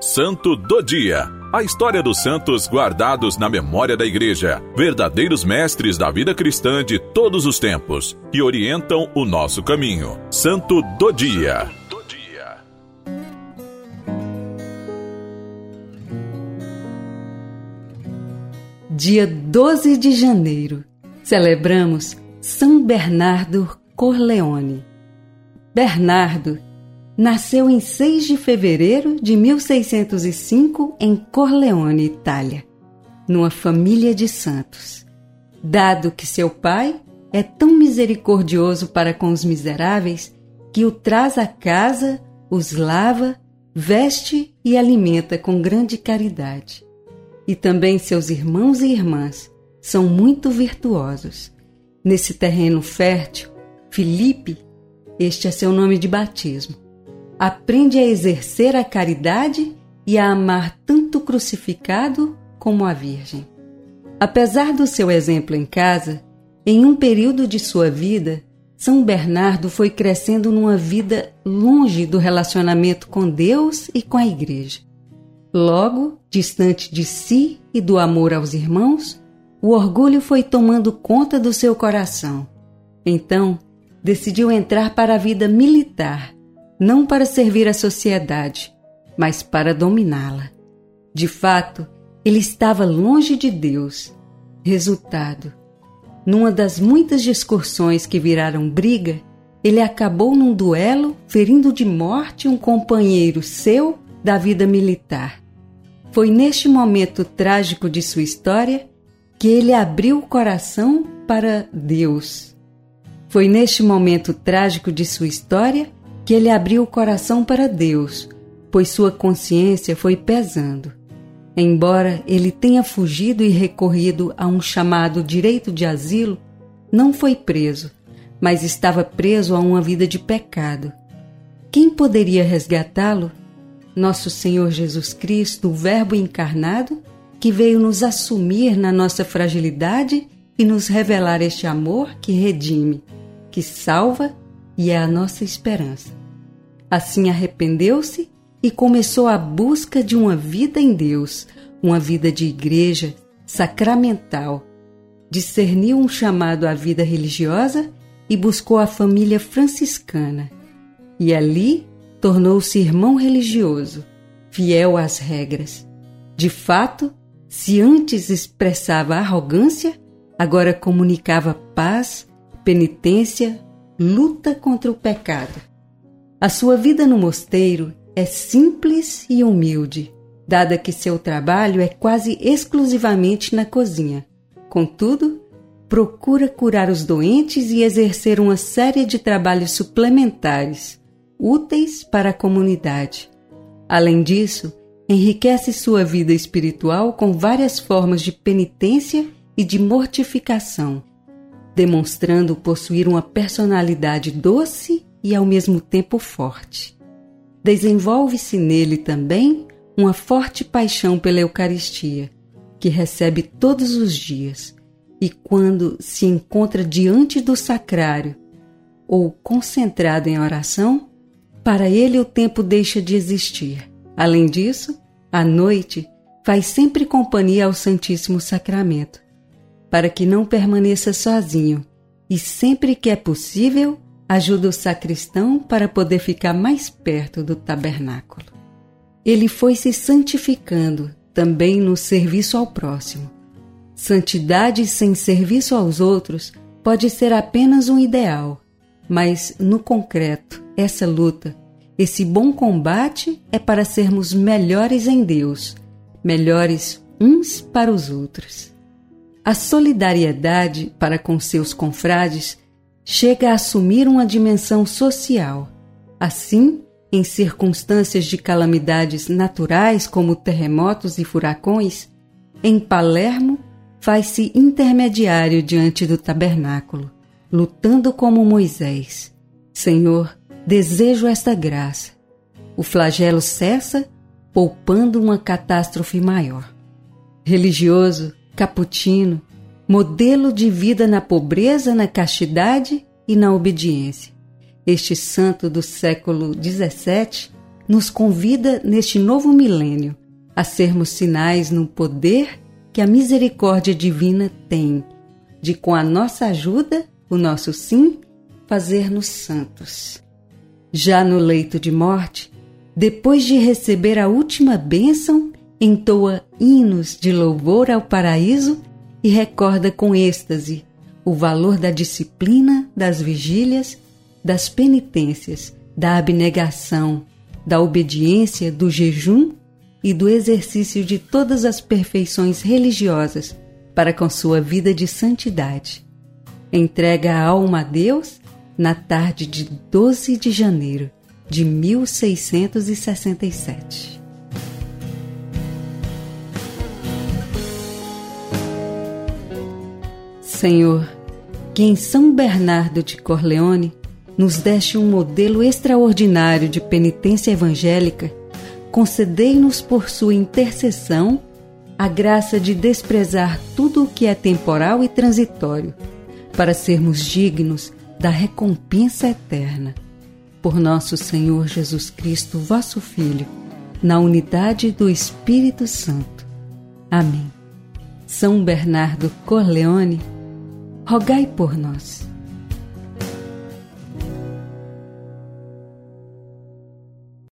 Santo do Dia. A história dos santos guardados na memória da Igreja, verdadeiros mestres da vida cristã de todos os tempos, que orientam o nosso caminho. Santo do Dia. Dia 12 de janeiro, celebramos São Bernardo Corleone. Bernardo nasceu em 6 de fevereiro de 1605 em Corleone, Itália, numa família de santos. Dado que seu pai é tão misericordioso para com os miseráveis que o traz à casa, os lava, veste e alimenta com grande caridade. E também seus irmãos e irmãs são muito virtuosos. Nesse terreno fértil, Felipe, este é seu nome de batismo, aprende a exercer a caridade e a amar tanto o crucificado como a Virgem. Apesar do seu exemplo em casa, em um período de sua vida, São Bernardo foi crescendo numa vida longe do relacionamento com Deus e com a Igreja. Logo, distante de si e do amor aos irmãos, o orgulho foi tomando conta do seu coração. Então, decidiu entrar para a vida militar não para servir a sociedade, mas para dominá-la. De fato, ele estava longe de Deus. Resultado: numa das muitas discussões que viraram briga, ele acabou num duelo ferindo de morte um companheiro seu da vida militar. Foi neste momento trágico de sua história que ele abriu o coração para Deus. Foi neste momento trágico de sua história que ele abriu o coração para Deus, pois sua consciência foi pesando. Embora ele tenha fugido e recorrido a um chamado direito de asilo, não foi preso, mas estava preso a uma vida de pecado. Quem poderia resgatá-lo? Nosso Senhor Jesus Cristo, o Verbo encarnado, que veio nos assumir na nossa fragilidade e nos revelar este amor que redime, que salva e é a nossa esperança. Assim arrependeu-se e começou a busca de uma vida em Deus, uma vida de igreja, sacramental. Discerniu um chamado à vida religiosa e buscou a família franciscana. E ali tornou-se irmão religioso, fiel às regras. De fato, se antes expressava arrogância, agora comunicava paz, penitência, luta contra o pecado. A sua vida no mosteiro é simples e humilde, dada que seu trabalho é quase exclusivamente na cozinha. Contudo, procura curar os doentes e exercer uma série de trabalhos suplementares, úteis para a comunidade. Além disso, enriquece sua vida espiritual com várias formas de penitência e de mortificação demonstrando possuir uma personalidade doce e ao mesmo tempo forte. Desenvolve-se nele também uma forte paixão pela Eucaristia, que recebe todos os dias, e quando se encontra diante do sacrário ou concentrado em oração, para ele o tempo deixa de existir. Além disso, à noite faz sempre companhia ao Santíssimo Sacramento, para que não permaneça sozinho e, sempre que é possível, ajuda o sacristão para poder ficar mais perto do tabernáculo. Ele foi se santificando também no serviço ao próximo. Santidade sem serviço aos outros pode ser apenas um ideal, mas no concreto, essa luta, esse bom combate é para sermos melhores em Deus, melhores uns para os outros. A solidariedade para com seus confrades chega a assumir uma dimensão social. Assim, em circunstâncias de calamidades naturais como terremotos e furacões, em Palermo faz-se intermediário diante do tabernáculo, lutando como Moisés. Senhor, desejo esta graça. O flagelo cessa, poupando uma catástrofe maior. Religioso, Caputino, modelo de vida na pobreza, na castidade e na obediência. Este santo do século XVII nos convida neste novo milênio a sermos sinais no poder que a misericórdia divina tem de, com a nossa ajuda, o nosso sim, fazer-nos santos. Já no leito de morte, depois de receber a última bênção, entoa hinos de louvor ao paraíso e recorda com êxtase o valor da disciplina, das vigílias, das penitências, da abnegação, da obediência, do jejum e do exercício de todas as perfeições religiosas para com sua vida de santidade. Entrega a alma a Deus na tarde de 12 de janeiro de 1667. Senhor, que em São Bernardo de Corleone nos deste um modelo extraordinário de penitência evangélica, concedei-nos por sua intercessão a graça de desprezar tudo o que é temporal e transitório, para sermos dignos da recompensa eterna. Por nosso Senhor Jesus Cristo, vosso Filho, na unidade do Espírito Santo. Amém. São Bernardo Corleone, rogai por nós.